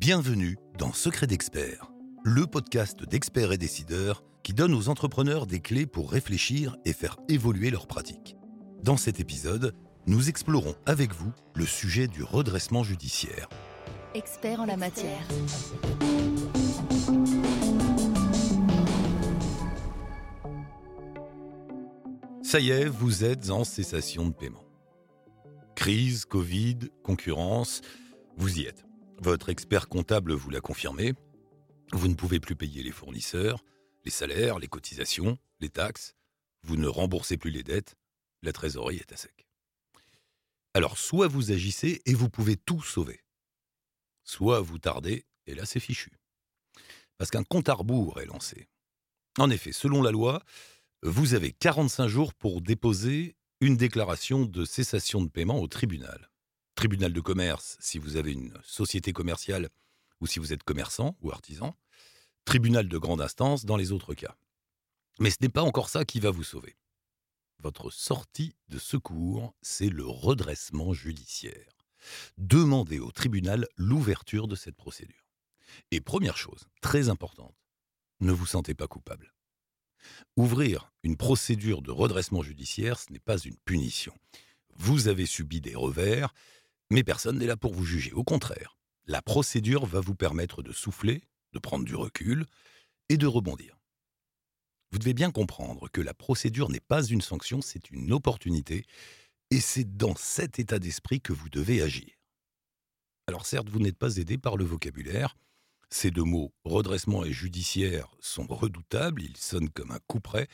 Bienvenue dans Secret d'Expert, le podcast d'experts et décideurs qui donne aux entrepreneurs des clés pour réfléchir et faire évoluer leurs pratiques. Dans cet épisode, nous explorons avec vous le sujet du redressement judiciaire. Expert en la matière. Ça y est, vous êtes en cessation de paiement. Crise, Covid, concurrence, vous y êtes. Votre expert comptable vous l'a confirmé. Vous ne pouvez plus payer les fournisseurs, les salaires, les cotisations, les taxes. Vous ne remboursez plus les dettes. La trésorerie est à sec. Alors, soit vous agissez et vous pouvez tout sauver. Soit vous tardez et là c'est fichu. Parce qu'un compte à rebours est lancé. En effet, selon la loi, vous avez 45 jours pour déposer une déclaration de cessation de paiement au tribunal tribunal de commerce si vous avez une société commerciale ou si vous êtes commerçant ou artisan, tribunal de grande instance dans les autres cas. Mais ce n'est pas encore ça qui va vous sauver. Votre sortie de secours, c'est le redressement judiciaire. Demandez au tribunal l'ouverture de cette procédure. Et première chose, très importante, ne vous sentez pas coupable. Ouvrir une procédure de redressement judiciaire, ce n'est pas une punition. Vous avez subi des revers, mais personne n'est là pour vous juger. Au contraire, la procédure va vous permettre de souffler, de prendre du recul et de rebondir. Vous devez bien comprendre que la procédure n'est pas une sanction, c'est une opportunité, et c'est dans cet état d'esprit que vous devez agir. Alors certes, vous n'êtes pas aidé par le vocabulaire. Ces deux mots, redressement et judiciaire, sont redoutables, ils sonnent comme un coup près.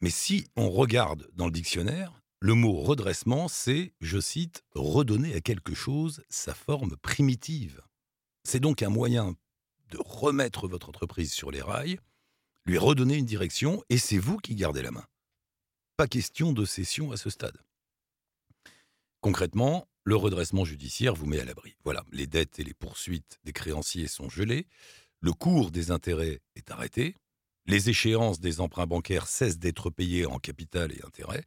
Mais si on regarde dans le dictionnaire, le mot redressement, c'est, je cite, redonner à quelque chose sa forme primitive. C'est donc un moyen de remettre votre entreprise sur les rails, lui redonner une direction, et c'est vous qui gardez la main. Pas question de cession à ce stade. Concrètement, le redressement judiciaire vous met à l'abri. Voilà, les dettes et les poursuites des créanciers sont gelées, le cours des intérêts est arrêté, les échéances des emprunts bancaires cessent d'être payées en capital et intérêts,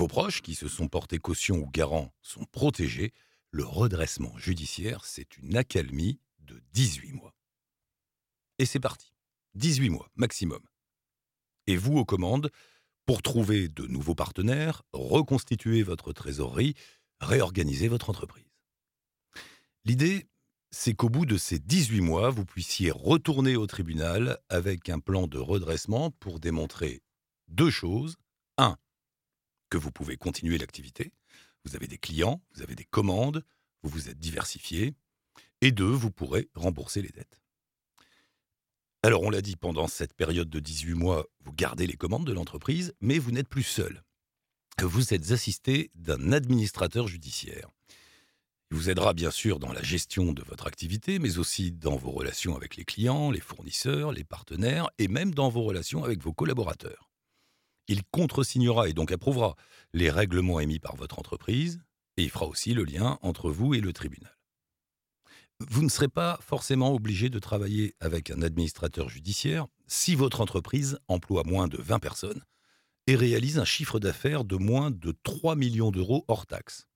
vos proches, qui se sont portés caution ou garants, sont protégés. Le redressement judiciaire, c'est une accalmie de 18 mois. Et c'est parti. 18 mois maximum. Et vous aux commandes pour trouver de nouveaux partenaires, reconstituer votre trésorerie, réorganiser votre entreprise. L'idée, c'est qu'au bout de ces 18 mois, vous puissiez retourner au tribunal avec un plan de redressement pour démontrer deux choses. Un, que vous pouvez continuer l'activité. Vous avez des clients, vous avez des commandes, vous vous êtes diversifié. Et deux, vous pourrez rembourser les dettes. Alors on l'a dit, pendant cette période de 18 mois, vous gardez les commandes de l'entreprise, mais vous n'êtes plus seul. Vous êtes assisté d'un administrateur judiciaire. Il vous aidera bien sûr dans la gestion de votre activité, mais aussi dans vos relations avec les clients, les fournisseurs, les partenaires, et même dans vos relations avec vos collaborateurs. Il contresignera et donc approuvera les règlements émis par votre entreprise et il fera aussi le lien entre vous et le tribunal. Vous ne serez pas forcément obligé de travailler avec un administrateur judiciaire si votre entreprise emploie moins de 20 personnes et réalise un chiffre d'affaires de moins de 3 millions d'euros hors taxes.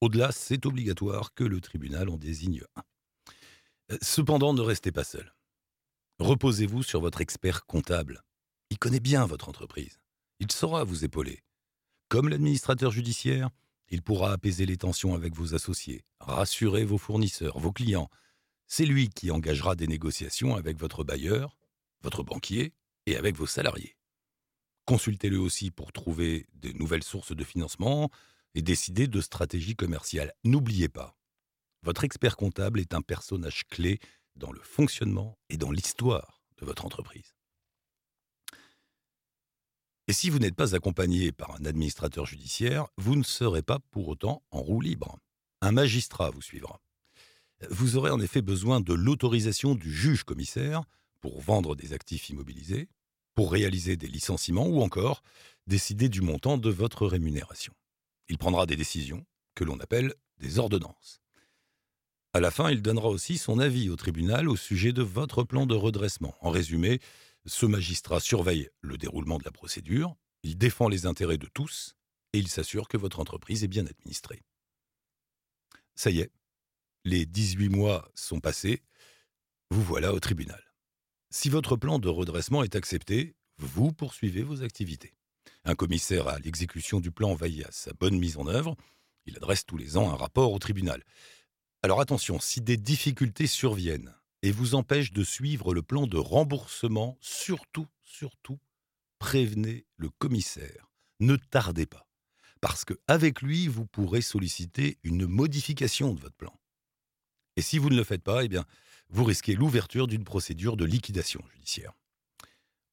Au-delà, c'est obligatoire que le tribunal en désigne un. Cependant, ne restez pas seul. Reposez-vous sur votre expert comptable. Il connaît bien votre entreprise. Il saura vous épauler. Comme l'administrateur judiciaire, il pourra apaiser les tensions avec vos associés, rassurer vos fournisseurs, vos clients. C'est lui qui engagera des négociations avec votre bailleur, votre banquier et avec vos salariés. Consultez-le aussi pour trouver de nouvelles sources de financement et décider de stratégies commerciales. N'oubliez pas, votre expert comptable est un personnage clé dans le fonctionnement et dans l'histoire de votre entreprise. Et si vous n'êtes pas accompagné par un administrateur judiciaire, vous ne serez pas pour autant en roue libre. Un magistrat vous suivra. Vous aurez en effet besoin de l'autorisation du juge commissaire pour vendre des actifs immobilisés, pour réaliser des licenciements ou encore décider du montant de votre rémunération. Il prendra des décisions que l'on appelle des ordonnances. À la fin, il donnera aussi son avis au tribunal au sujet de votre plan de redressement. En résumé, ce magistrat surveille le déroulement de la procédure, il défend les intérêts de tous et il s'assure que votre entreprise est bien administrée. Ça y est, les 18 mois sont passés, vous voilà au tribunal. Si votre plan de redressement est accepté, vous poursuivez vos activités. Un commissaire à l'exécution du plan veille à sa bonne mise en œuvre. Il adresse tous les ans un rapport au tribunal. Alors attention, si des difficultés surviennent et vous empêchent de suivre le plan de remboursement, surtout, surtout, prévenez le commissaire. Ne tardez pas. Parce qu'avec lui, vous pourrez solliciter une modification de votre plan. Et si vous ne le faites pas, eh bien, vous risquez l'ouverture d'une procédure de liquidation judiciaire.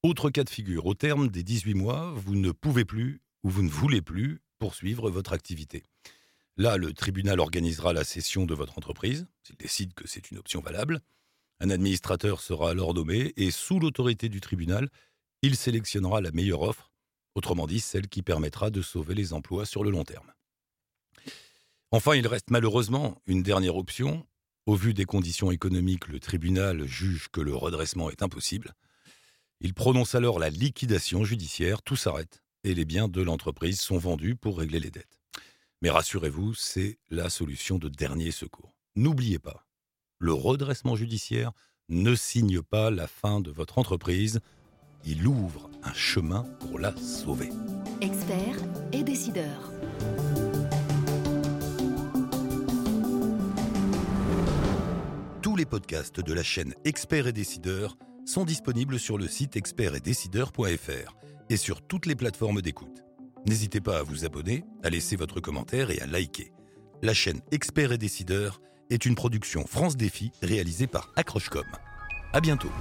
Autre cas de figure, au terme des 18 mois, vous ne pouvez plus ou vous ne voulez plus poursuivre votre activité. Là, le tribunal organisera la cession de votre entreprise, s'il décide que c'est une option valable. Un administrateur sera alors nommé et sous l'autorité du tribunal, il sélectionnera la meilleure offre, autrement dit celle qui permettra de sauver les emplois sur le long terme. Enfin, il reste malheureusement une dernière option, au vu des conditions économiques, le tribunal juge que le redressement est impossible. Il prononce alors la liquidation judiciaire, tout s'arrête et les biens de l'entreprise sont vendus pour régler les dettes. Mais rassurez-vous, c'est la solution de dernier secours. N'oubliez pas, le redressement judiciaire ne signe pas la fin de votre entreprise, il ouvre un chemin pour la sauver. Experts et décideurs. Tous les podcasts de la chaîne Experts et Décideurs sont disponibles sur le site expertsetdecideurs.fr et sur toutes les plateformes d'écoute. N'hésitez pas à vous abonner, à laisser votre commentaire et à liker. La chaîne Experts et Décideurs est une production France Défi réalisée par Accrochecom. À bientôt.